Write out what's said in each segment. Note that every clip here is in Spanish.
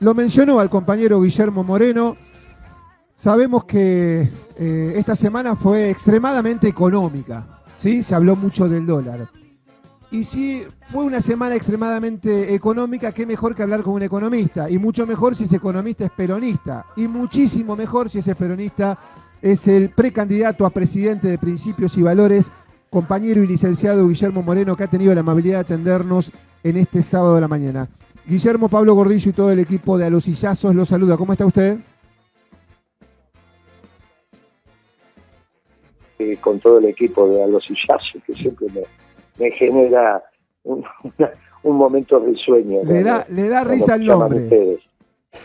lo mencionó al compañero Guillermo Moreno. Sabemos que eh, esta semana fue extremadamente económica, ¿sí? Se habló mucho del dólar. Y si fue una semana extremadamente económica, qué mejor que hablar con un economista. Y mucho mejor si ese economista es peronista. Y muchísimo mejor si ese peronista es el precandidato a presidente de Principios y Valores, compañero y licenciado Guillermo Moreno, que ha tenido la amabilidad de atendernos en este sábado de la mañana. Guillermo, Pablo Gordillo y todo el equipo de A los Sillazos los saluda. ¿Cómo está usted? con todo el equipo de A los Sillazos, que siempre me me genera un, momento de sueño. Le da, le da risa el nombre.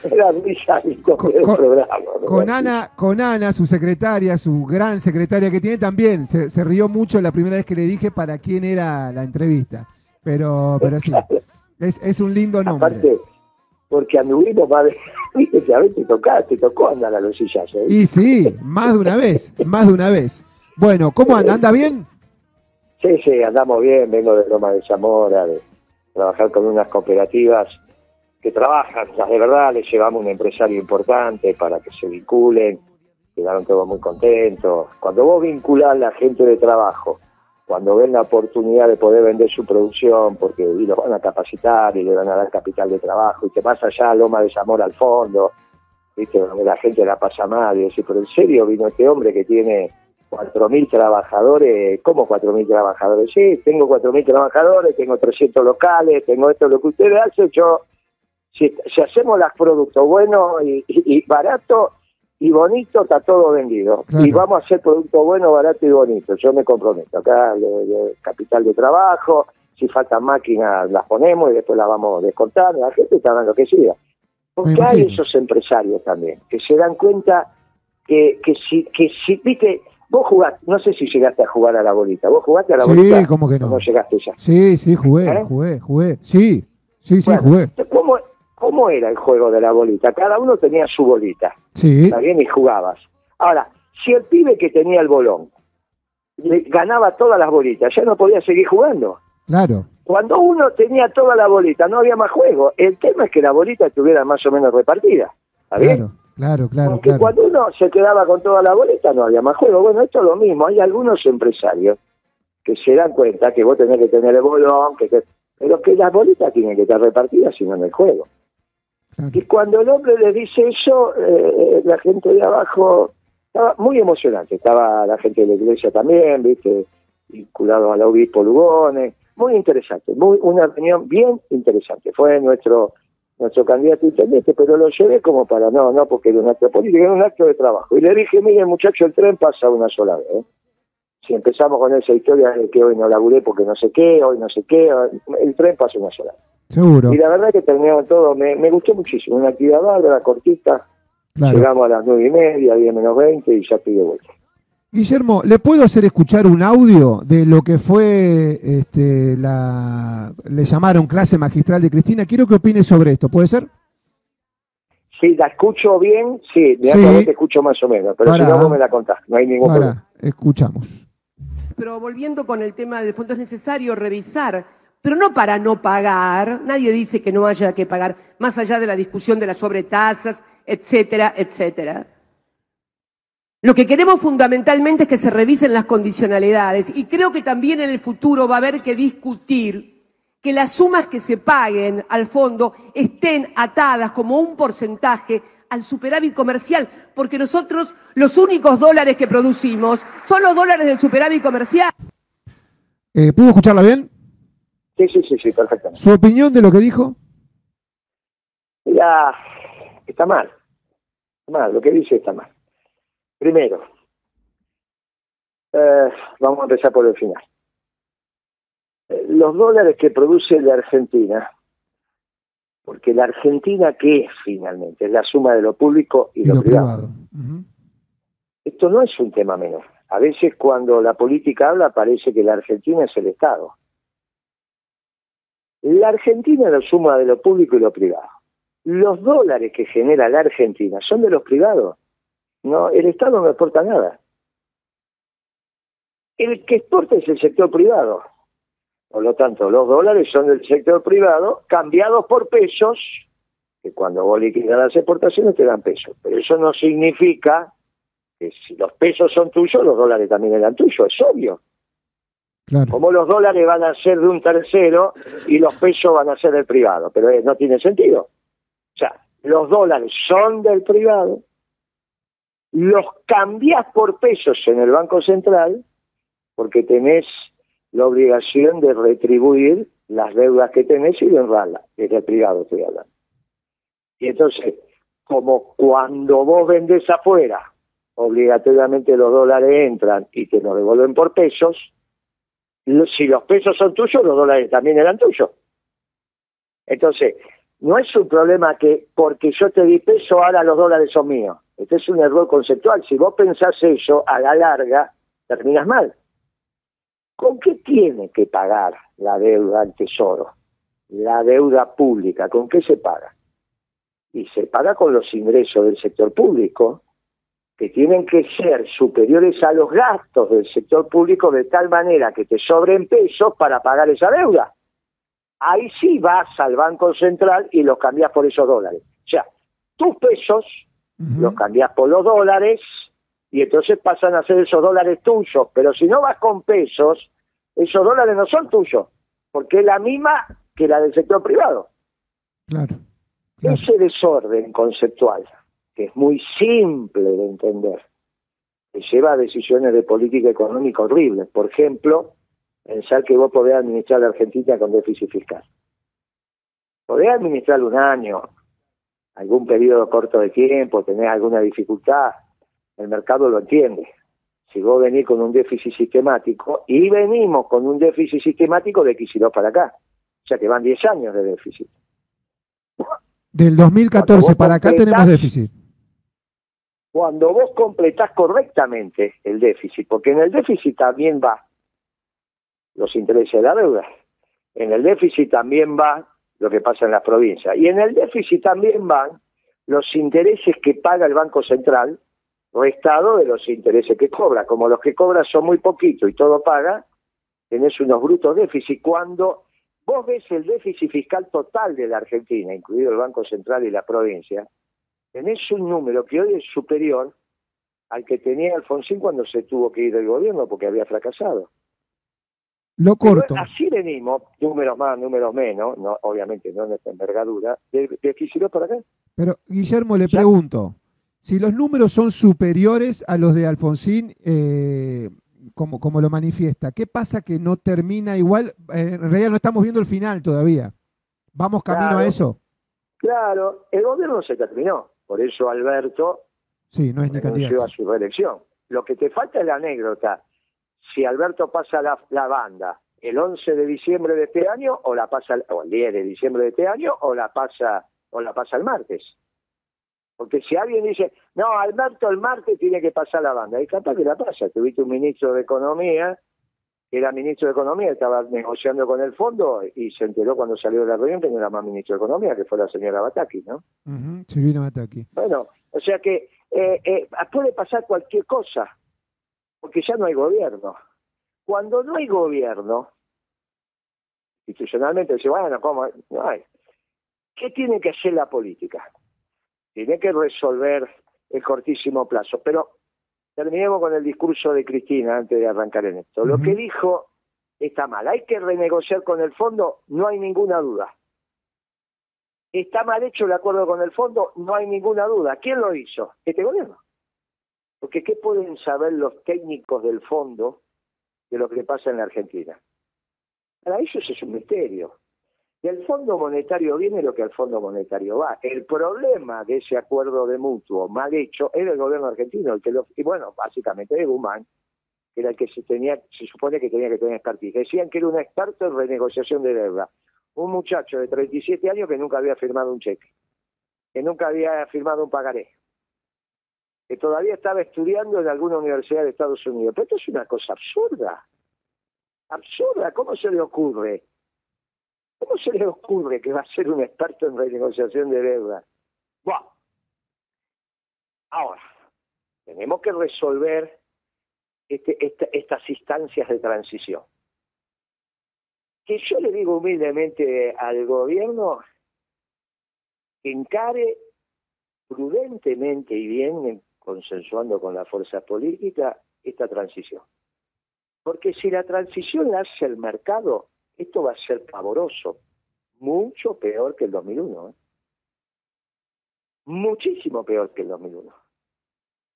Le da risa el con, programa. Con Ana, con Ana, su secretaria, su gran secretaria que tiene también, se, rió mucho la primera vez que le dije para quién era la entrevista. Pero, pero sí, es, es un lindo nombre. Aparte, porque anduvimos más de... Viste que a veces te, tocó andar a los sillazos. ¿eh? Y sí, más de una vez, más de una vez. Bueno, ¿cómo anda? ¿Anda bien? Sí, sí, andamos bien, vengo de Loma de Zamora, de trabajar con unas cooperativas que trabajan, las de verdad, les llevamos un empresario importante para que se vinculen, quedaron todos muy contentos. Cuando vos vinculás a la gente de trabajo, cuando ven la oportunidad de poder vender su producción, porque y los van a capacitar y le van a dar capital de trabajo, y te vas allá a Loma de Zamora al fondo, ¿viste? donde la gente la pasa mal, y decís, pero en serio vino este hombre que tiene 4.000 trabajadores, ¿cómo 4.000 trabajadores? Sí, tengo 4.000 trabajadores, tengo 300 locales, tengo esto, lo que ustedes hacen, yo, si, hacemos los productos buenos y, baratos y bonitos, está todo vendido. Y vamos a hacer productos buenos, baratos y bonitos, yo me comprometo. Acá, capital de trabajo, si faltan máquinas, las ponemos y después las vamos descontando, la gente está dando que siga. Porque hay esos empresarios también, que se dan cuenta que, que si, que si, viste, Vos jugaste, no sé si llegaste a jugar a la bolita. ¿Vos jugaste a la bolita? Sí, ¿cómo que no? ¿Cómo llegaste ya? Sí, sí, jugué, ¿Eh? jugué, jugué. Sí, sí, sí, jugué. ¿cómo, ¿Cómo era el juego de la bolita? Cada uno tenía su bolita. Sí. Está bien, y jugabas. Ahora, si el pibe que tenía el bolón le ganaba todas las bolitas, ya no podía seguir jugando. Claro. Cuando uno tenía toda la bolita, no había más juego. El tema es que la bolita estuviera más o menos repartida. ¿Está bien? Claro, claro, Porque cuando uno se quedaba con toda la boleta no había más juego. Bueno, esto es lo mismo. Hay algunos empresarios que se dan cuenta que vos tenés que tener el bolón, que, pero que las boletas tienen que estar repartidas, sino en el juego. Y cuando el hombre le dice eso, eh, la gente de abajo estaba muy emocionante. Estaba la gente de la iglesia también, viste, vinculado al obispo Lugones. Muy interesante, muy una reunión bien interesante. Fue nuestro nuestro candidato intendente, pero lo llevé como para, no, no porque era un acto político, era un acto de trabajo. Y le dije, mire muchacho, el tren pasa una sola vez. ¿eh? Si empezamos con esa historia de que hoy no laburé porque no sé qué, hoy no sé qué, el tren pasa una sola. Seguro. Y la verdad que terminamos todo, me, me gustó muchísimo, una actividad bárbara, cortita, llegamos a las nueve y media, diez menos veinte y ya estoy de vuelta. Guillermo, ¿le puedo hacer escuchar un audio de lo que fue este, la. le llamaron clase magistral de Cristina? Quiero que opine sobre esto, ¿puede ser? Sí, la escucho bien, sí, de sí. te escucho más o menos, pero si no, vos me la contás, no hay ningún problema. Escuchamos. Pero volviendo con el tema del fondo, es necesario revisar, pero no para no pagar, nadie dice que no haya que pagar, más allá de la discusión de las sobretasas, etcétera, etcétera. Lo que queremos fundamentalmente es que se revisen las condicionalidades y creo que también en el futuro va a haber que discutir que las sumas que se paguen al fondo estén atadas como un porcentaje al superávit comercial, porque nosotros los únicos dólares que producimos son los dólares del superávit comercial. Eh, ¿Pudo escucharla bien? Sí, sí, sí, sí, perfectamente. ¿Su opinión de lo que dijo? Ya, está mal. Está mal, lo que dice está mal. Primero, eh, vamos a empezar por el final. Eh, los dólares que produce la Argentina, porque la Argentina, ¿qué es finalmente? Es la suma de lo público y, lo, privado. Esto no es un tema menor. A veces cuando la política habla parece que la Argentina es el Estado. La Argentina es la suma de lo público y lo privado. Los dólares que genera la Argentina son de los privados. No, el Estado no exporta nada. El que exporta es el sector privado. Por lo tanto, los dólares son del sector privado cambiados por pesos que cuando vos liquidas las exportaciones te dan pesos. Pero eso no significa que si los pesos son tuyos, los dólares también eran tuyos, es obvio. Como los dólares van a ser de un tercero y los pesos van a ser del privado, pero eh, no tiene sentido. O sea, los dólares son del privado, los cambias por pesos en el Banco Central porque tenés la obligación de retribuir las deudas que tenés y de honrarlas, desde el privado estoy hablando. Y entonces, como cuando vos vendés afuera, obligatoriamente los dólares entran y te los devuelven por pesos, si los pesos son tuyos, los dólares también eran tuyos. Entonces, no es un problema que porque yo te di peso, ahora los dólares son míos. Este es un error conceptual. Si vos pensás eso, a la larga, terminas mal. ¿Con qué tiene que pagar la deuda al Tesoro? La deuda pública, ¿con qué se paga? Y se paga con los ingresos del sector público, que tienen que ser superiores a los gastos del sector público de tal manera que te sobren pesos para pagar esa deuda. Ahí sí vas al Banco Central y los cambias por esos dólares. O sea, tus pesos los cambias por los dólares y entonces pasan a ser esos dólares tuyos. Pero si no vas con pesos, esos dólares no son tuyos, porque es la misma que la del sector privado. claro. Ese desorden conceptual que es muy simple de entender, que lleva a decisiones de política económica horribles. Por ejemplo, pensar que vos podés administrar la Argentina con déficit fiscal. Podés administrar un año, algún periodo corto de tiempo, tener alguna dificultad, el mercado lo entiende. Si vos venís con un déficit sistemático, y venimos con un déficit sistemático de X2 para acá, o sea que van 10 años de déficit. Del 2014 para acá tenemos déficit cuando vos completás correctamente el déficit, porque en el déficit también va los intereses de la deuda, en el déficit también va lo que pasa en las provincias, y en el déficit también van los intereses que paga el Banco Central, restado de los intereses que cobra. Como los que cobra son muy poquito y todo paga, tenés unos brutos déficit. Cuando vos ves el déficit fiscal total de la Argentina, incluido el Banco Central y la provincia, tenés un número que hoy es superior al que tenía Alfonsín cuando se tuvo que ir del gobierno porque había fracasado. Lo corto. así venimos, números más, números menos, no, obviamente no en esta envergadura, de, de para acá. Pero, Guillermo, le pregunto, si los números son superiores a los de Alfonsín, eh, como, como lo manifiesta, ¿qué pasa que no termina igual? Eh, en realidad no estamos viendo el final todavía. ¿Vamos camino a eso? Claro, el gobierno se terminó. Por eso Alberto sí, no es a su reelección. Lo que te falta es la anécdota. Si Alberto pasa la, banda el 11 de diciembre de este año o la pasa o el 10 de diciembre de este año o la pasa o la pasa el martes. Porque si alguien dice, no, Alberto el martes tiene que pasar la banda, y capaz que la pasa. Tuviste un ministro de Economía era ministro de Economía, estaba negociando con el fondo y se enteró cuando salió de la reunión que no era más ministro de Economía, que fue la señora Bataki, ¿no? Silvina Bataki. Bueno, o sea que eh, eh, puede pasar cualquier cosa, porque ya no hay gobierno. Cuando no hay gobierno, institucionalmente dice, bueno, ¿cómo? No hay. ¿Qué tiene que hacer la política? Tiene que resolver el cortísimo plazo, pero terminemos con el discurso de Cristina antes de arrancar en esto. Lo que dijo está mal. ¿Hay que renegociar con el fondo? No hay ninguna duda. ¿Está mal hecho el acuerdo con el fondo? No hay ninguna duda. ¿Quién lo hizo? Este gobierno. Porque ¿qué pueden saber los técnicos del fondo de lo que pasa en la Argentina? Para ellos es un misterio. Del Fondo Monetario viene lo que al Fondo Monetario va. El problema de ese acuerdo de mutuo mal hecho era el gobierno argentino, el que lo, y bueno, básicamente de Guzmán, que era el que se tenía, se supone que tenía que tener expertise. Decían que era un experto en renegociación de deuda. Un muchacho de 37 años que nunca había firmado un cheque, que nunca había firmado un pagaré, que todavía estaba estudiando en alguna universidad de Estados Unidos. Pero esto es una cosa absurda. Absurda, ¿cómo se le ocurre? ¿Cómo se le ocurre que va a ser un experto en renegociación de deuda? Bueno, ahora, tenemos que resolver este, estas instancias de transición. Que yo le digo humildemente al gobierno encare prudentemente y bien, consensuando con la fuerza política, esta transición. Porque si la transición la hace el mercado, esto va a ser pavoroso, mucho peor que el 2001. ¿eh? Muchísimo peor que el 2001.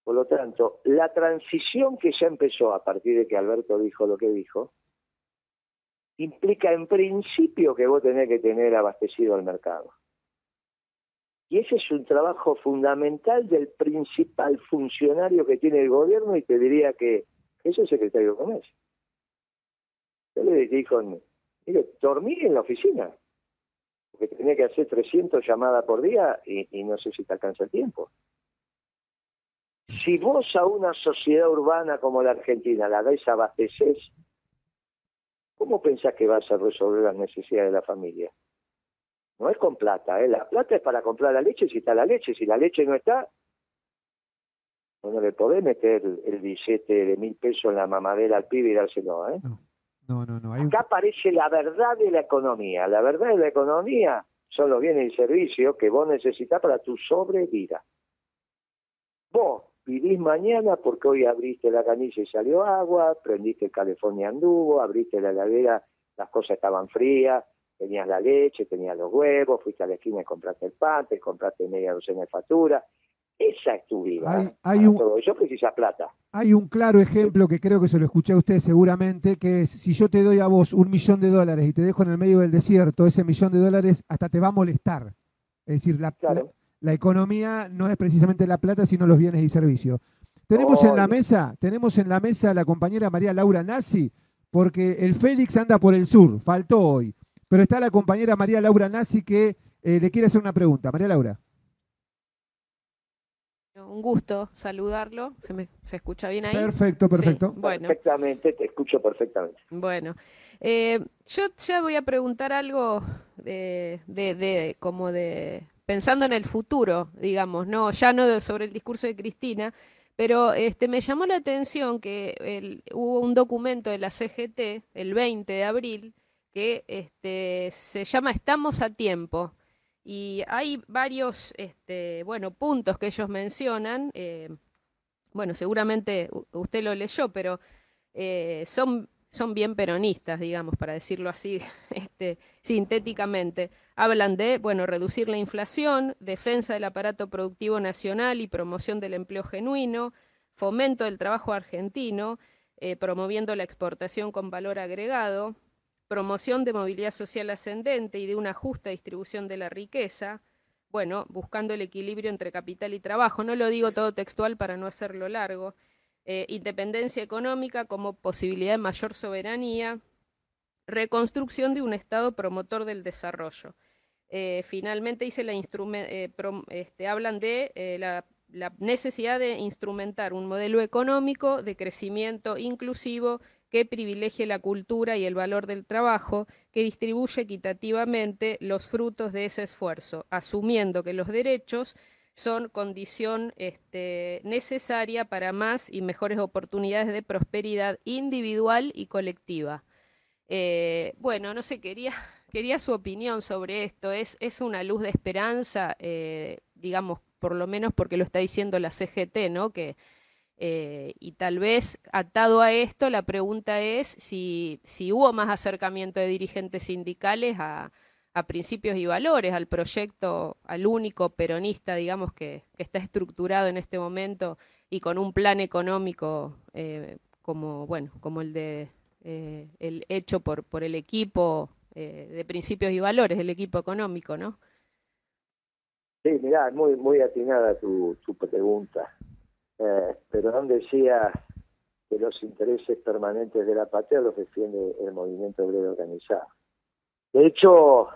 Por lo tanto, la transición que ya empezó a partir de que Alberto dijo lo que dijo, implica en principio que vos tenés que tener abastecido al mercado. Y ese es un trabajo fundamental del principal funcionario que tiene el gobierno y te diría que es el secretario de Comercio. Yo le dijo, mire, dormí en la oficina, porque tenía que hacer 300 llamadas por día y, no sé si te alcanza el tiempo. Si vos a una sociedad urbana como la Argentina la desabasteces, ¿cómo pensás que vas a resolver las necesidades de la familia? No es con plata, ¿eh? la plata es para comprar la leche si está la leche, si la leche no está, no le podés meter el billete de mil pesos en la mamadera al pibe y dárselo. ¿eh? No, Acá aparece la verdad de la economía. La verdad de la economía son los bienes y servicios que vos necesitas para tu sobrevida. Vos vivís mañana porque hoy abriste la canilla y salió agua, prendiste el California anduvo, abriste la heladera, las cosas estaban frías, tenías la leche, tenías los huevos, fuiste a la esquina y compraste el pan, te compraste media docena de facturas. Esa es tu vida. Hay, hay un, todo eso precisa plata. Hay un claro ejemplo que creo que se lo escuché a usted seguramente, que es si yo te doy a vos un millón de dólares y te dejo en el medio del desierto, ese millón de dólares hasta te va a molestar. Es decir, la, Claro. la, economía no es precisamente la plata, sino los bienes y servicios. Tenemos en la mesa, tenemos en la mesa a la compañera María Laura Nassi, porque el Félix anda por el sur, faltó hoy. Pero está la compañera María Laura Nassi que eh, le quiere hacer una pregunta. María Laura. Un gusto saludarlo. ¿Se, me, se escucha bien ahí? Perfecto, Sí, perfecto. Bueno, Perfectamente, te escucho perfectamente. bueno. Eh, yo ya voy a preguntar algo de, de, de- como de pensando en el futuro, digamos, no, ya no de- sobre el discurso de Cristina, pero este me llamó la atención que el- hubo un documento de la CGT el 20 de abril que este, se llama Estamos a tiempo. Y hay varios este, bueno, puntos que ellos mencionan. eh, bueno, seguramente usted lo leyó, pero eh, son, son bien peronistas, digamos, para decirlo así este, sintéticamente. Hablan de, bueno, reducir la inflación, defensa del aparato productivo nacional y promoción del empleo genuino, fomento del trabajo argentino, eh, promoviendo la exportación con valor agregado, promoción de movilidad social ascendente y de una justa distribución de la riqueza, bueno, buscando el equilibrio entre capital y trabajo. No lo digo todo textual para no hacerlo largo. Eh, independencia económica como posibilidad de mayor soberanía, reconstrucción de un Estado promotor del desarrollo. Eh, finalmente dice la eh, prom- este, hablan de eh, la, la necesidad de instrumentar un modelo económico de crecimiento inclusivo que privilegie la cultura y el valor del trabajo, que distribuye equitativamente los frutos de ese esfuerzo, asumiendo que los derechos son condición este, necesaria para más y mejores oportunidades de prosperidad individual y colectiva. Eh, bueno, no sé, quería, quería su opinión sobre esto. ¿Es, es una luz de esperanza, eh, digamos, por lo menos porque lo está diciendo la CGT, ¿no? Que, eh, y tal vez atado a esto, la pregunta es si, si hubo más acercamiento de dirigentes sindicales a, a principios y valores, al proyecto, al único peronista, digamos, que, que está estructurado en este momento y con un plan económico eh, como, bueno, como el de eh, el hecho por, por el equipo eh, de principios y valores, el equipo económico, ¿no? Sí, mirá, muy, muy atinada tu, tu pregunta. Eh, Perón decía que los intereses permanentes de la patria los defiende el movimiento obrero organizado. De hecho,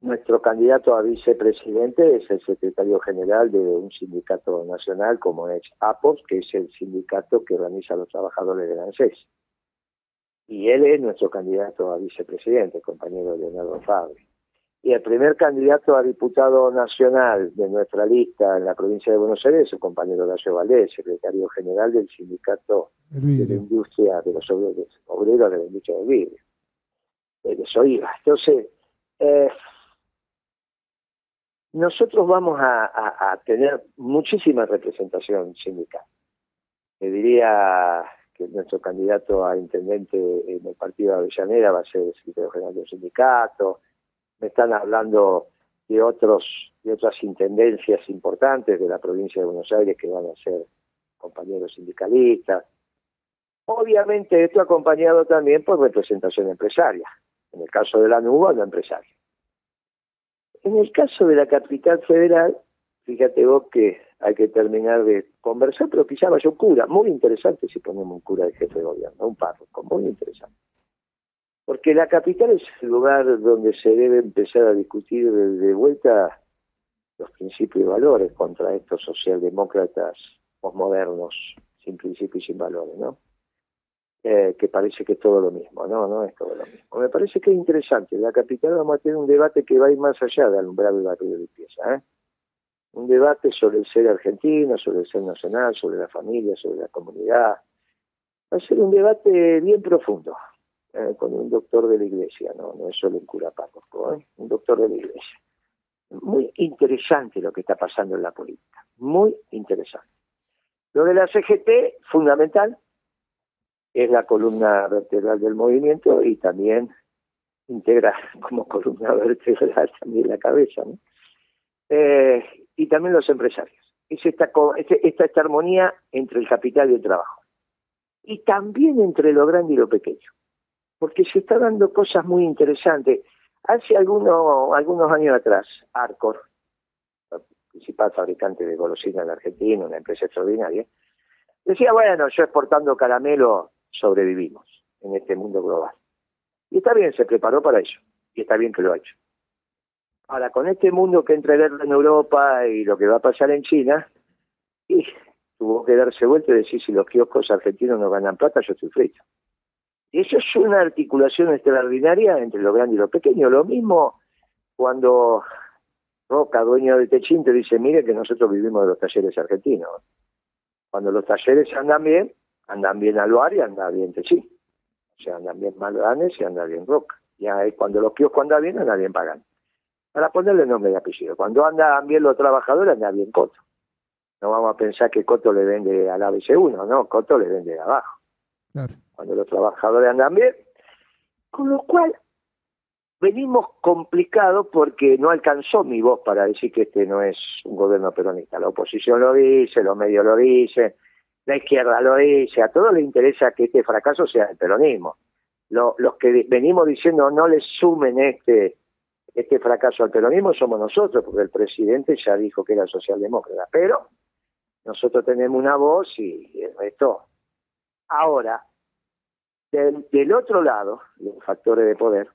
nuestro candidato a vicepresidente es el secretario general de un sindicato nacional como es APOS, que es el sindicato que organiza a los trabajadores del ANSES. Y él es nuestro candidato a vicepresidente, compañero Leonardo Fabri. Y el primer candidato a diputado nacional de nuestra lista en la provincia de Buenos Aires es el compañero Horacio Valdés, secretario general del sindicato de la industria de los obreros, obreros de la industria del vidrio. De Soiva. Entonces, eh, nosotros vamos a, tener muchísima representación sindical. Le diría que nuestro candidato a intendente en el partido de Avellaneda va a ser el secretario general del sindicato. Están hablando de otros de otras intendencias importantes de la provincia de Buenos Aires que van a ser compañeros sindicalistas. Obviamente esto acompañado también por representación empresaria. En el caso de la NUBA, la empresaria. En el caso de la capital federal, fíjate vos que hay que terminar de conversar, pero quizá vaya un cura. Muy interesante si ponemos un cura de jefe de gobierno, un párroco, muy interesante. Porque la capital es el lugar donde se debe empezar a discutir de, vuelta los principios y valores contra estos socialdemócratas posmodernos, sin principios y sin valores, ¿no? Eh, que parece que es todo lo mismo, no, no es todo lo mismo. Me parece que es interesante. En la capital vamos a tener un debate que va a ir más allá de alumbrar el barrio de limpieza, ¿eh? Un debate sobre el ser argentino, sobre el ser nacional, sobre la familia, sobre la comunidad. Va a ser un debate bien profundo, eh, con un doctor de la iglesia, no, es solo un cura párroco, ¿eh? un doctor de la iglesia. Muy interesante lo que está pasando en la política, muy interesante. Lo de la CGT, fundamental, es la columna vertebral del movimiento y también integra como columna vertebral también la cabeza. ¿no? Eh, y también los empresarios. Es esta, esta, esta armonía entre el capital y el trabajo. Y también entre lo grande y lo pequeño porque se está dando cosas muy interesantes. Hace algunos, algunos años atrás, Arcor, el principal fabricante de golosinas en la Argentina, una empresa extraordinaria, decía, bueno, yo exportando caramelo sobrevivimos en este mundo global. Y está bien, se preparó para eso, y está bien que lo ha hecho. Ahora, con este mundo que entra en Europa y lo que va a pasar en China, tuvo que darse vuelta y decir, si los kioscos argentinos no ganan plata, yo estoy frito. Eso es una articulación extraordinaria entre lo grande y lo pequeño. Lo mismo cuando Roca, dueño de Techín, te dice, mire que nosotros vivimos de los talleres argentinos. Cuando los talleres andan bien, andan bien Aluar y andan bien Techín. O sea, andan bien Maldanes y andan bien Roca. Ya cuando los kioscos andan bien, andan bien pagan. Para ponerle nombre y apellido. Cuando andan bien los trabajadores, andan bien Coto. No vamos a pensar que Coto le vende al ABC1, no, Coto le vende de abajo. Claro cuando los trabajadores andan bien, con lo cual venimos complicados porque no alcanzó mi voz para decir que este no es un gobierno peronista. La oposición lo dice, los medios lo dicen, la izquierda lo dice, a todos les interesa que este fracaso sea el peronismo. los que venimos diciendo no les sumen este este fracaso al peronismo somos nosotros, porque el presidente ya dijo que era socialdemócrata, pero nosotros tenemos una voz y el resto. Ahora, del, otro lado, los factores de poder,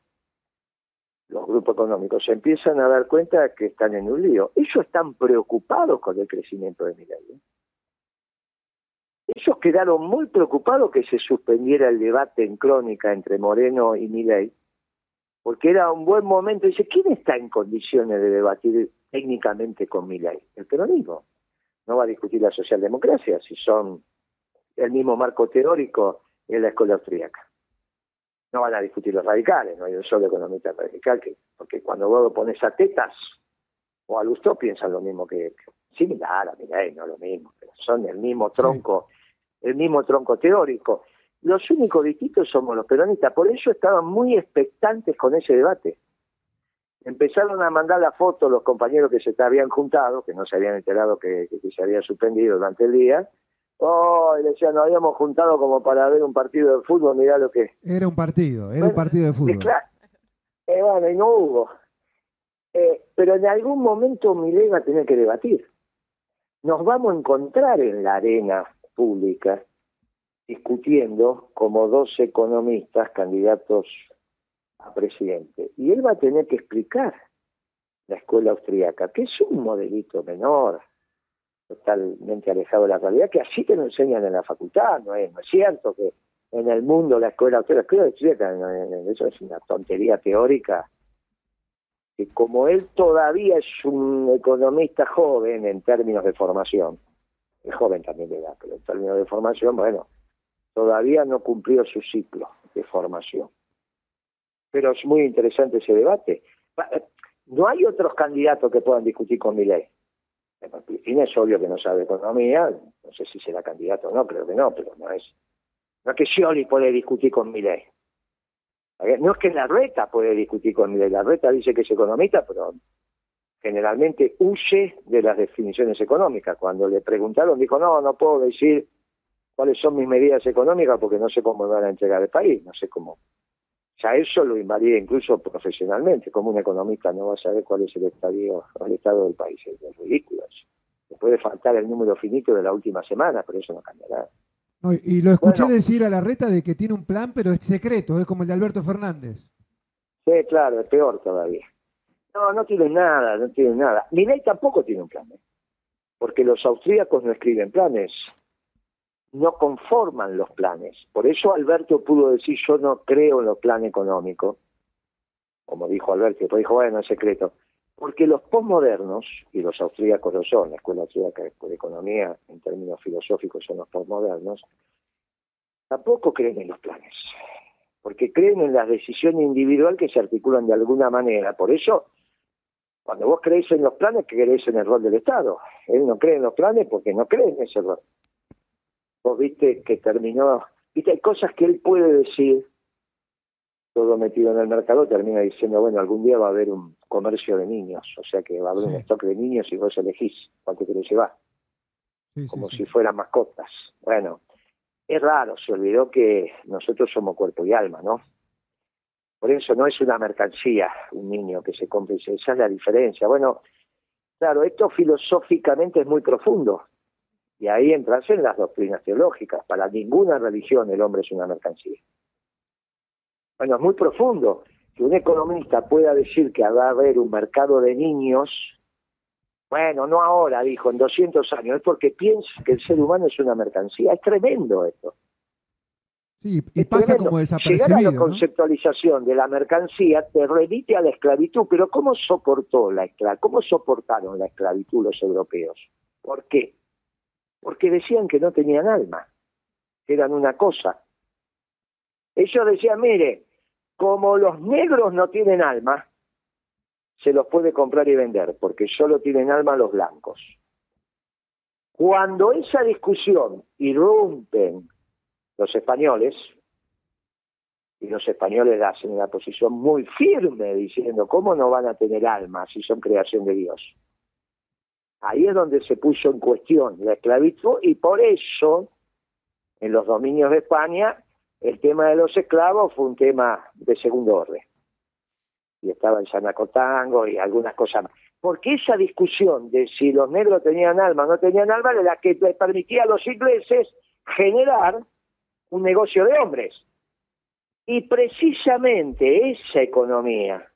los grupos económicos se empiezan a dar cuenta que están en un lío. Ellos están preocupados con el crecimiento de Milei. ¿eh? Ellos quedaron muy preocupados que se suspendiera el debate en crónica entre Moreno y Milei, porque era un buen momento. Dice, ¿quién está en condiciones de debatir técnicamente con Milei? El peronismo. No va a discutir la socialdemocracia, si son el mismo marco teórico en la escuela austríaca. No van a discutir los radicales, no hay un solo economista radical, que, porque cuando vos lo pones a Tetas o a Lustó piensan lo mismo que, similar a Milei, no lo mismo, pero son el mismo tronco, el mismo tronco teórico. Los únicos distintos somos los peronistas, por eso estaban muy expectantes con ese debate. Empezaron a mandar la foto los compañeros que se habían juntado, que no se habían enterado que se había suspendido durante el día, Oh, y le decía, nos habíamos juntado como para ver un partido de fútbol, mirá lo que... Era un partido, era un partido de fútbol. Claro. Eh, bueno, y no hubo. Eh, pero en algún momento Milei va a tener que debatir. Nos vamos a encontrar en la arena pública discutiendo como dos economistas candidatos a presidente. Y él va a tener que explicar la escuela austríaca, que es un modelito menor, totalmente alejado de la realidad, que así te lo enseñan en la facultad, no es, cierto que en el mundo la escuela, la escuela eso es una tontería teórica, que como él todavía es un economista joven en términos de formación, es joven también de edad, pero en términos de formación, bueno, todavía no cumplió su ciclo de formación. Pero es muy interesante ese debate. no hay otros candidatos que puedan discutir con mi ley. Cristina es obvio que no sabe economía, no sé si será candidato o no, creo que no, pero no es. No es que Scioli puede discutir con mi ley. No es que la reta puede discutir con mi ley. La reta dice que es economista, pero generalmente huye de las definiciones económicas. Cuando le preguntaron, dijo, no, no puedo decir cuáles son mis medidas económicas porque no sé cómo me van a entregar el país, no sé cómo. Ya eso lo invalida incluso profesionalmente. Como un economista no va a saber cuál es el estadio, el estado del país. Es ridículo eso. Le puede faltar el número finito de la última semana, pero eso no cambiará. y lo escuché decir a la reta de que tiene un plan, pero es secreto, es como el de Alberto Fernández. Sí, claro, es peor todavía. No, no tienen nada, no tienen nada. ley tampoco tiene un plan, ¿eh? porque los austríacos no escriben planes, no conforman los planes. Por eso Alberto pudo decir, yo no creo en los planes económicos, como dijo Alberto, dijo, bueno, es secreto. Porque los postmodernos, y los austríacos lo son, la Escuela Austríaca de Economía en términos filosóficos son los postmodernos, tampoco creen en los planes, porque creen en las decisiones individuales que se articulan de alguna manera. Por eso cuando vos creéis en los planes, creéis en el rol del Estado. Él no cree en los planes porque no cree en ese rol. Viste que terminó, viste, hay cosas que él puede decir, todo metido en el mercado, termina diciendo, bueno, algún día va a haber un comercio de niños, o sea que va a haber un stock de niños y vos elegís cuánto querés llevar, como si fueran mascotas. Bueno, es raro, se olvidó que nosotros somos cuerpo y alma, ¿no? Por eso no es una mercancía un niño que se compre, esa es la diferencia. Bueno, claro, esto filosóficamente es muy profundo. Y ahí entras en las doctrinas teológicas. Para ninguna religión el hombre es una mercancía. Bueno, es muy profundo. Que un economista pueda decir que va a haber un mercado de niños, bueno, no ahora, dijo, en 200 años, es porque piensa que el ser humano es una mercancía. Es tremendo esto. Sí, y pasa como desapercibido. Llegar a la conceptualización de la mercancía te remite a la esclavitud, pero ¿cómo soportó la esclavitud? ¿Cómo soportaron la esclavitud los europeos? ¿Por qué? Porque decían que no tenían alma, que eran una cosa. Ellos decían, mire, como los negros no tienen alma, se los puede comprar y vender, porque solo tienen alma los blancos. Cuando esa discusión irrumpen los españoles, y los españoles hacen una posición muy firme diciendo, ¿cómo no van a tener alma si son creación de Dios? Ahí es donde se puso en cuestión la esclavitud y por eso en los dominios de España el tema de los esclavos fue un tema de segundo orden. Y estaba el Sanacotango y algunas cosas más. Porque esa discusión de si los negros tenían alma o no tenían alma era la que le permitía a los ingleses generar un negocio de hombres. Y precisamente esa economía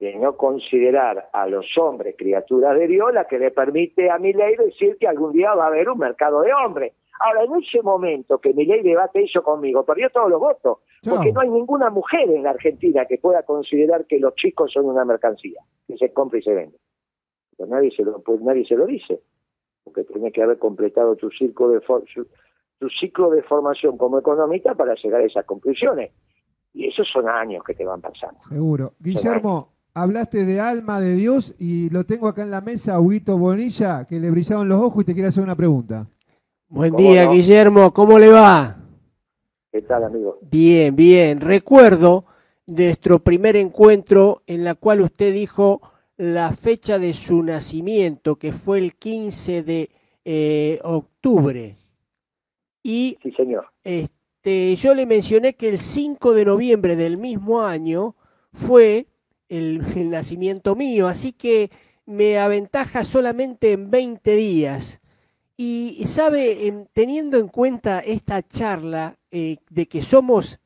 de no considerar a los hombres criaturas de Dios la que le permite a mi ley decir que algún día va a haber un mercado de hombres. Ahora, en ese momento que mi ley debate eso conmigo, perdió todos los votos, porque no hay ninguna mujer en la Argentina que pueda considerar que los chicos son una mercancía, que se compra y se vende. Pero nadie se lo, pues nadie se lo dice, porque tiene que haber completado tu círculo de, tu ciclo de formación como economista para llegar a esas conclusiones. Y esos son años que te van pasando. Seguro. Guillermo, hablaste de alma de Dios y lo tengo acá en la mesa, Huguito Bonilla, que le brillaron los ojos y te quiere hacer una pregunta. Buen día, Guillermo, ¿cómo le va? ¿Qué tal, amigo? Bien, bien. Recuerdo nuestro primer encuentro en la cual usted dijo la fecha de su nacimiento, que fue el 15 de eh, octubre. Y sí, señor. Este, yo le mencioné que el 5 de noviembre del mismo año fue el, nacimiento mío, así que me aventaja solamente en 20 días. Y sabe, teniendo en cuenta esta charla eh, de que somos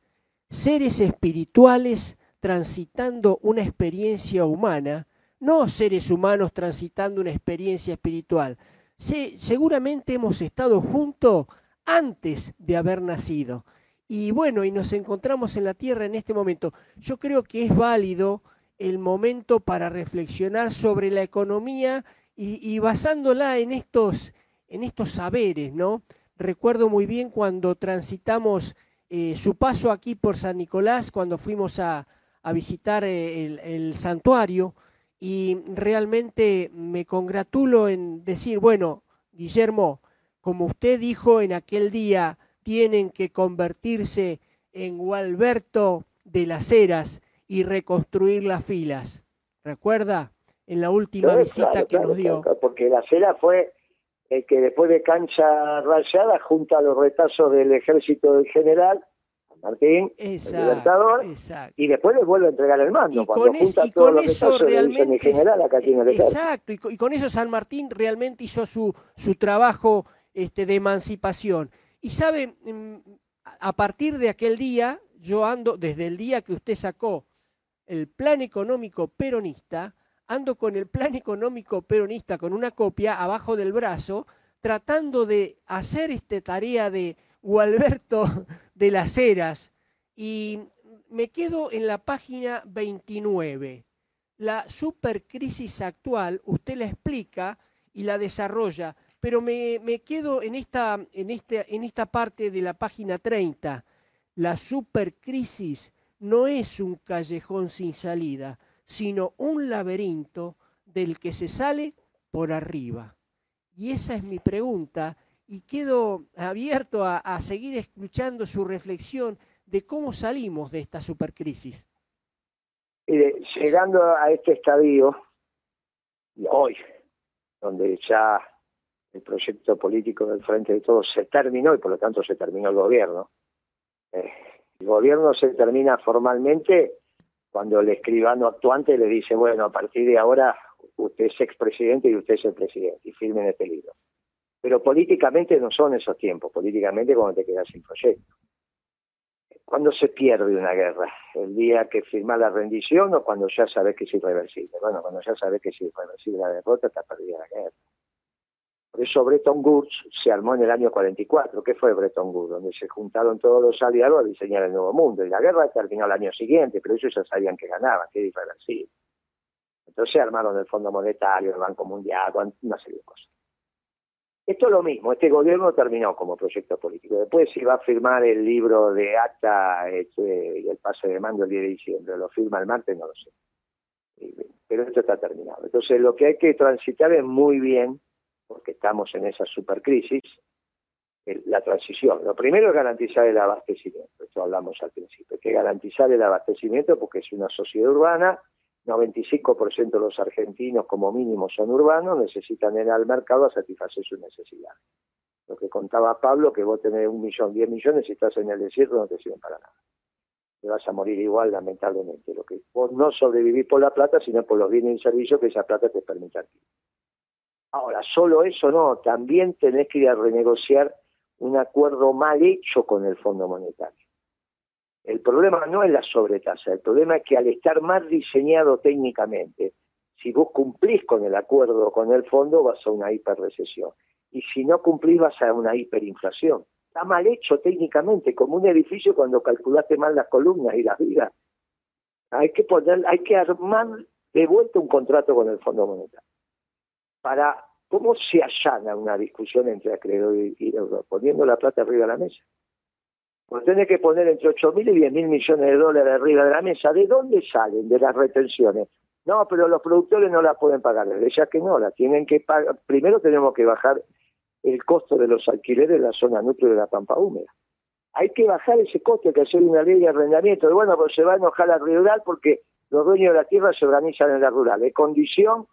seres espirituales transitando una experiencia humana, no seres humanos transitando una experiencia espiritual. seguramente hemos estado juntos antes de haber nacido. Y bueno, y nos encontramos en la tierra en este momento. Yo creo que es válido el momento para reflexionar sobre la economía y, basándola en estos, en estos saberes, ¿no? Recuerdo muy bien cuando transitamos eh, su paso aquí por San Nicolás, cuando fuimos a, visitar eh, el, el santuario, y realmente me congratulo en decir, bueno, Guillermo, como usted dijo en aquel día, tienen que convertirse en Gualberto de las Heras y reconstruir las filas. ¿Recuerda? En la última visita que nos dio. porque la Heras fue el que después de cancha rayada junta los retazos del ejército del general Martín, el libertador, y después les vuelve a entregar el mando. Y con, eso realmente. General, acá tiene exacto, y con, eso San Martín realmente hizo su, su trabajo este, de emancipación. Y sabe, mm, a partir de aquel día, yo ando, desde el día que usted sacó el plan económico peronista, ando con el plan económico peronista con una copia abajo del brazo, tratando de hacer esta tarea de Gualberto de las Heras y me quedo en la página 29. La supercrisis actual, usted la explica y la desarrolla, pero me, quedo en esta, en, este, en esta parte de la página 30. La supercrisis no es un callejón sin salida, sino un laberinto del que se sale por arriba. Y esa es mi pregunta y quedo abierto a, seguir escuchando su reflexión de cómo salimos de esta supercrisis. Mire, llegando a este estadio, hoy, donde ya el proyecto político del Frente de Todos se terminó y por lo tanto se terminó el gobierno. Eh, el gobierno se termina formalmente cuando el escribano actuante le dice, bueno, a partir de ahora usted es expresidente y usted es el presidente, y firmen este libro. Pero políticamente no son esos tiempos, políticamente cuando te quedas sin proyecto. ¿Cuándo se pierde una guerra? ¿El día que firma la rendición o cuando ya sabes que es irreversible? Bueno, cuando ya sabes que es irreversible la derrota, está perdida la guerra. Por eso Bretton Woods se armó en el año 44. ¿Qué fue Bretton Woods? Donde se juntaron todos los aliados a diseñar el nuevo mundo. Y la guerra terminó el año siguiente, pero ellos ya sabían que ganaban, que era irreversible. Entonces armaron el Fondo Monetario, el Banco Mundial, una serie de cosas. Esto es lo mismo, este gobierno terminó como proyecto político. Después si va a firmar el libro de acta este, y el pase de mando el día de diciembre, lo firma el martes, no lo sé. Pero esto está terminado. Entonces lo que hay que transitar es muy bien, porque estamos en esa supercrisis, la transición. Lo primero es garantizar el abastecimiento, esto hablamos al principio, que garantizar el abastecimiento porque es una sociedad urbana 95% de los argentinos como mínimo son urbanos, necesitan ir al mercado a satisfacer sus necesidades. Lo que contaba Pablo, que vos tenés un millón, diez millones y estás en el desierto no te sirven para nada. Te vas a morir igual, lamentablemente. Lo que vos no sobrevivís por la plata, sino por los bienes y servicios que esa plata te permite aquí. Ahora, solo eso no, también tenés que ir a renegociar un acuerdo mal hecho con el Fondo Monetario. El problema no es la sobretasa, el problema es que al estar más diseñado técnicamente, si vos cumplís con el acuerdo con el fondo, vas a una hiperrecesión. Y si no cumplís, vas a una hiperinflación. Está mal hecho técnicamente, como un edificio cuando calculaste mal las columnas y las vigas. Hay que poner, hay que armar de vuelta un contrato con el Fondo Monetario. Para, ¿cómo se allana una discusión entre acreedor y euro? Poniendo la plata arriba de la mesa. Pues tiene que poner entre 8 mil y 10 mil millones de dólares arriba de la mesa. ¿De dónde salen? De las retenciones. No, pero los productores no la pueden pagar. Ya que no, la tienen que pagar. Primero tenemos que bajar el costo de los alquileres en la zona núcleo de la Pampa Húmeda. Hay que bajar ese costo, hay que hacer una ley de arrendamiento. bueno, pues se va a enojar la rural porque los dueños de la tierra se organizan en la rural. Es condición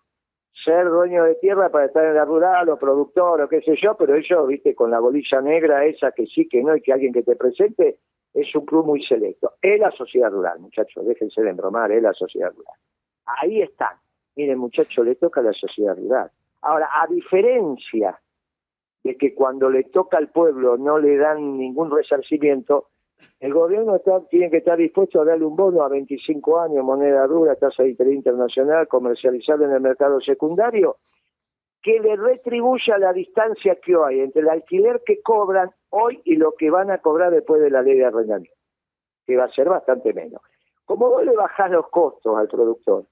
ser dueño de tierra para estar en la rural o productor o qué sé yo, pero ellos, viste, con la bolilla negra esa que sí, que no y que alguien que te presente, es un club muy selecto. Es la sociedad rural, muchachos, déjense de embromar, es la sociedad rural. Ahí están. Miren, muchachos, le toca a la sociedad rural. Ahora, a diferencia de que cuando le toca al pueblo no le dan ningún resarcimiento, el gobierno tiene que estar dispuesto a darle un bono a 25 años, moneda dura, tasa de interés internacional, comercializable en el mercado secundario, que le retribuya la distancia que hay entre el alquiler que cobran hoy y lo que van a cobrar después de la ley de arrendamiento, que va a ser bastante menos. Como vos le bajás los costos al productor,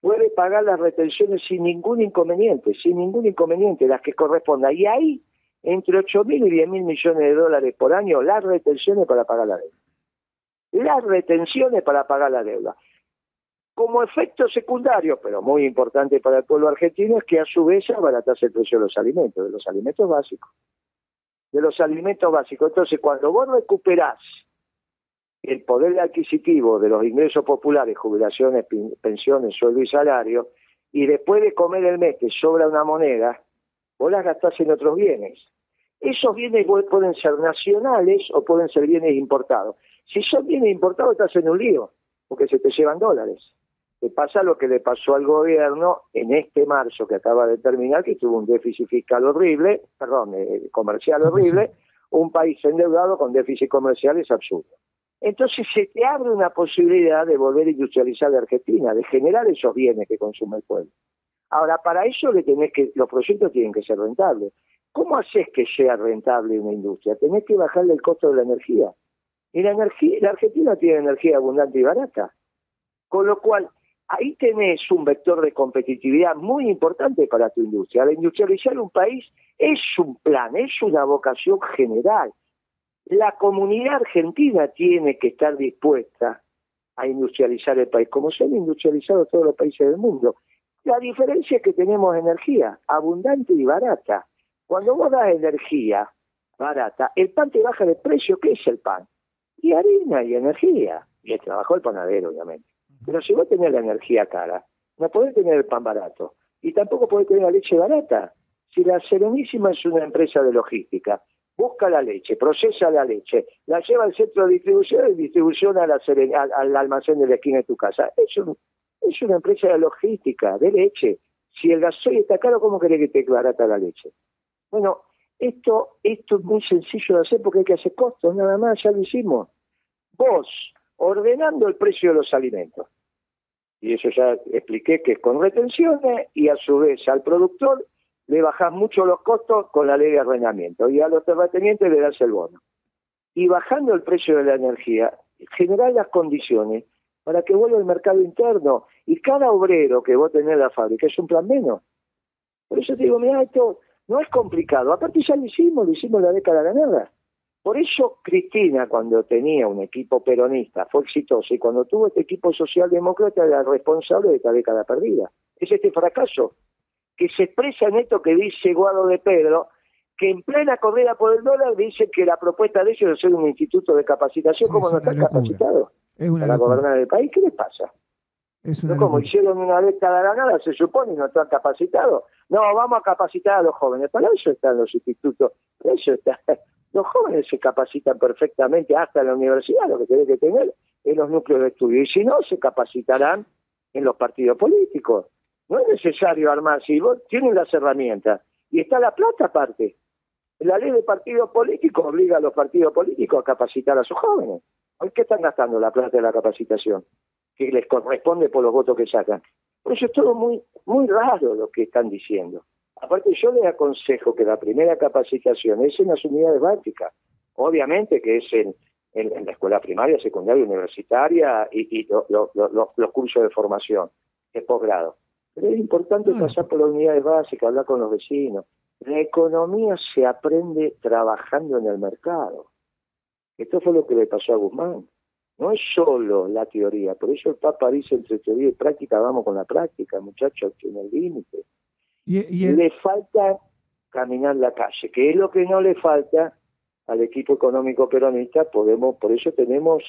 puede pagar las retenciones sin ningún inconveniente, sin ningún inconveniente, las que correspondan. Y ahí entre 8 mil y 10 mil millones de dólares por año las retenciones para pagar la deuda. Las retenciones para pagar la deuda. Como efecto secundario, pero muy importante para el pueblo argentino, es que a su vez abaratase el precio de los alimentos, de los alimentos básicos. De los alimentos básicos. Entonces, cuando vos recuperás el poder adquisitivo de los ingresos populares, jubilaciones, pensiones, sueldo y salario, y después de comer el mes te sobra una moneda, vos las gastás en otros bienes. Esos bienes pueden ser nacionales o pueden ser bienes importados. Si son bienes importados estás en un lío, porque se te llevan dólares. Te pasa lo que le pasó al gobierno en este marzo que acaba de terminar, que tuvo un déficit fiscal horrible, perdón, eh, comercial horrible, un país endeudado con déficit comercial es absurdo. Entonces se te abre una posibilidad de volver a industrializar la Argentina, de generar esos bienes que consume el pueblo. Ahora, para eso le tenés que, los proyectos tienen que ser rentables. ¿Cómo haces que sea rentable una industria? Tenés que bajarle el costo de la energía. Y la energía, la Argentina tiene energía abundante y barata. Con lo cual, ahí tenés un vector de competitividad muy importante para tu industria. La industrializar un país es un plan, es una vocación general. La comunidad argentina tiene que estar dispuesta a industrializar el país, como se han industrializado todos los países del mundo. La diferencia es que tenemos energía abundante y barata. Cuando vos das energía barata, el pan te baja de precio. ¿Qué es el pan? Y harina y energía. Y el trabajo del panadero, obviamente. Pero si vos tenés la energía cara, no podés tener el pan barato. Y tampoco podés tener la leche barata. Si la Serenísima es una empresa de logística, busca la leche, procesa la leche, la lleva al centro de distribución y distribución a la al, almacén de la esquina de tu casa. Es, es una empresa de logística, de leche. Si el gasoil está caro, ¿cómo querés que te barata la leche? Bueno, esto, esto es muy sencillo de hacer porque hay que hacer costos, nada más, ya lo hicimos. Vos, ordenando el precio de los alimentos, y eso ya expliqué que es con retenciones, y a su vez al productor le bajás mucho los costos con la ley de arrendamiento, y a los terratenientes le das el bono. Y bajando el precio de la energía, generar las condiciones para que vuelva el mercado interno, y cada obrero que vos tenés en la fábrica es un plan menos. Por eso te digo, mira, esto no es complicado. Aparte ya lo hicimos, lo hicimos en la década ganada. Por eso Cristina, cuando tenía un equipo peronista, fue exitosa y cuando tuvo este equipo socialdemócrata era responsable de esta década perdida. Es este fracaso que se expresa en esto que dice Guado de Pedro, que en plena corrida por el dólar dice que la propuesta de ellos es hacer un instituto de capacitación, como no están capacitados para gobernar el país. ¿Qué les pasa? No como hicieron una década ganada, se supone, no están capacitados. No, vamos a capacitar a los jóvenes. Para eso están los institutos. Para eso está. Los jóvenes se capacitan perfectamente hasta en la universidad, lo que tienen que tener en los núcleos de estudio. Y si no, se capacitarán en los partidos políticos. No es necesario armar, si vos tienen las herramientas y está la plata aparte. La ley de partidos políticos obliga a los partidos políticos a capacitar a sus jóvenes. ¿Por qué están gastando la plata de la capacitación? Que les corresponde por los votos que sacan. Por eso es todo muy, muy raro lo que están diciendo. Aparte yo les aconsejo que la primera capacitación es en las unidades básicas. Obviamente que es en, en, la escuela primaria, secundaria, universitaria y, los cursos de formación, de posgrado. Pero es importante pasar por las unidades básicas, hablar con los vecinos. La economía se aprende trabajando en el mercado. Esto fue lo que le pasó a Guzmán. No es solo la teoría, por eso el Papa dice entre teoría y práctica, vamos con la práctica, muchachos, tiene el límite. Y, Le falta caminar la calle, que es lo que no le falta al equipo económico peronista, podemos, por eso tenemos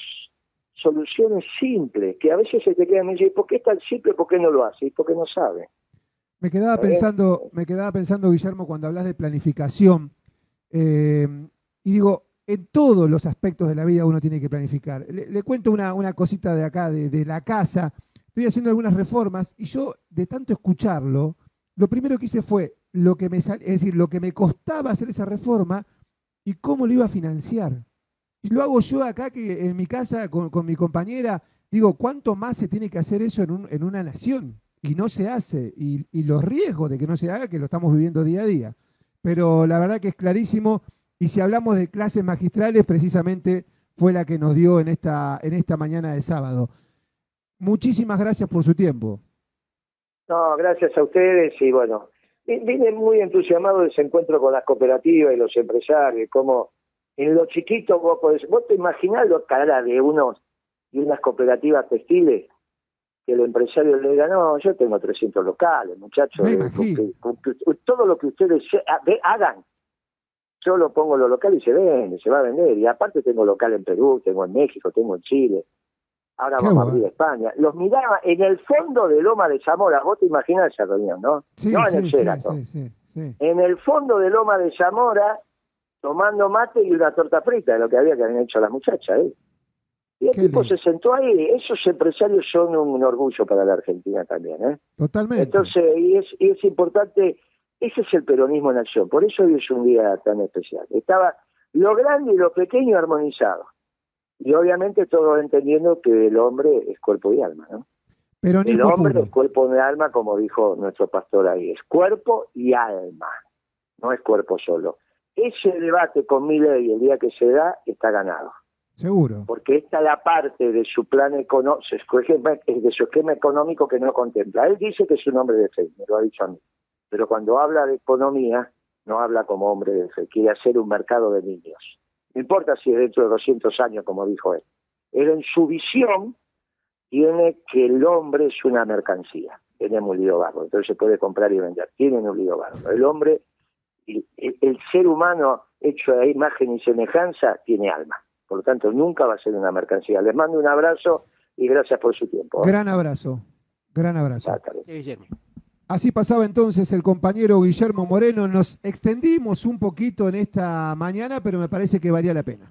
soluciones simples, que a veces se te quedan y dicen, ¿por qué es tan simple? ¿Por qué no lo hace? ¿Por qué no sabe? Me quedaba pensando, me quedaba pensando, Guillermo, cuando hablas de planificación, eh, y digo, en todos los aspectos de la vida uno tiene que planificar. Le, cuento una, cosita de acá, de, la casa. Estoy haciendo algunas reformas y yo, de tanto escucharlo, lo primero que hice fue lo que me es decir, lo que me costaba hacer esa reforma y cómo lo iba a financiar. Y lo hago yo acá, que en mi casa, con, mi compañera, digo, ¿cuánto más se tiene que hacer eso en, en una nación? Y no se hace. Y, y los riesgos de que no se haga, que lo estamos viviendo día a día. Pero la verdad que es clarísimo y si hablamos de clases magistrales, precisamente fue la que nos dio en esta, en esta mañana de sábado. Muchísimas gracias por su tiempo. No, gracias a ustedes y bueno, vine muy entusiasmado de ese encuentro con las cooperativas y los empresarios, como en lo chiquito vos podés, vos te imaginás lo cara de unos y unas cooperativas textiles que el empresario le diga, no, yo tengo 300 locales, muchachos, eh, todo lo que ustedes hagan, yo lo pongo en los locales y se vende, se va a vender. Y aparte tengo local en Perú, tengo en México, tengo en Chile. Ahora Qué vamos a bueno. abrir España. Los miraba en el fondo de Loma de Zamora, vos te imaginas esa reunión, ¿no? Sí, no en sí, el Sheraton. sí. En el fondo de Loma de Zamora, tomando mate y una torta frita, de lo que había que habían hecho las muchachas. ¿eh? Y el Qué tipo lindo. se sentó ahí. Esos empresarios son un orgullo para la Argentina también. ¿eh? Totalmente. Entonces, y es, y es importante, ese es el peronismo en acción. Por eso hoy es un día tan especial. Estaba lo grande y lo pequeño armonizado. Y obviamente todos entendiendo que el hombre es cuerpo y alma, ¿no? El hombre puro. es cuerpo y alma, como dijo nuestro pastor ahí, es cuerpo y alma, no es cuerpo solo. Ese debate con Milei el día que se da está ganado, Seguro. porque esta es la parte de su plan económico, de su esquema económico que no contempla. Él dice que es un hombre de fe, me lo ha dicho a mí, pero cuando habla de economía no habla como hombre de fe, quiere hacer un mercado de niños. No importa si es dentro de 200 años, como dijo él. Él en su visión tiene que el hombre es una mercancía. Tenemos un lío barro, entonces se puede comprar y vender. Tienen un lío barro. El hombre, el, el- el ser humano hecho a imagen y semejanza, tiene alma. Por lo tanto, nunca va a ser una mercancía. Les mando un abrazo y gracias por su tiempo. Gran abrazo. Gran abrazo. Hasta luego. Así pasaba entonces el compañero Guillermo Moreno. Nos extendimos un poquito en esta mañana, pero me parece que valía la pena.